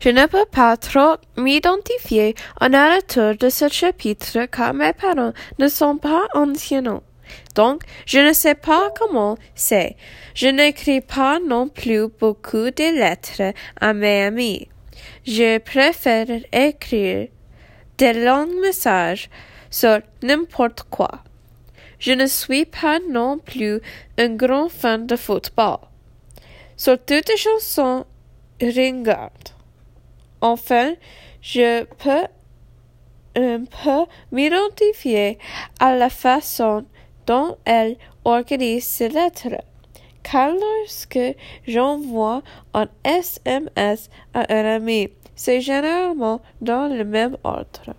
Je ne peux pas trop m'identifier en narrateur de ce chapitre car mes parents ne sont pas anciens. Donc, je ne sais pas comment c'est. Je n'écris pas non plus beaucoup de lettres à mes amis. Je préfère écrire des longs messages sur n'importe quoi. Je ne suis pas non plus un grand fan de football. Sur toutes les chansons ringardes. Enfin, je peux un peu m'identifier à la façon dont elle organise ses lettres. Car lorsque j'envoie un SMS à un ami, c'est généralement dans le même ordre.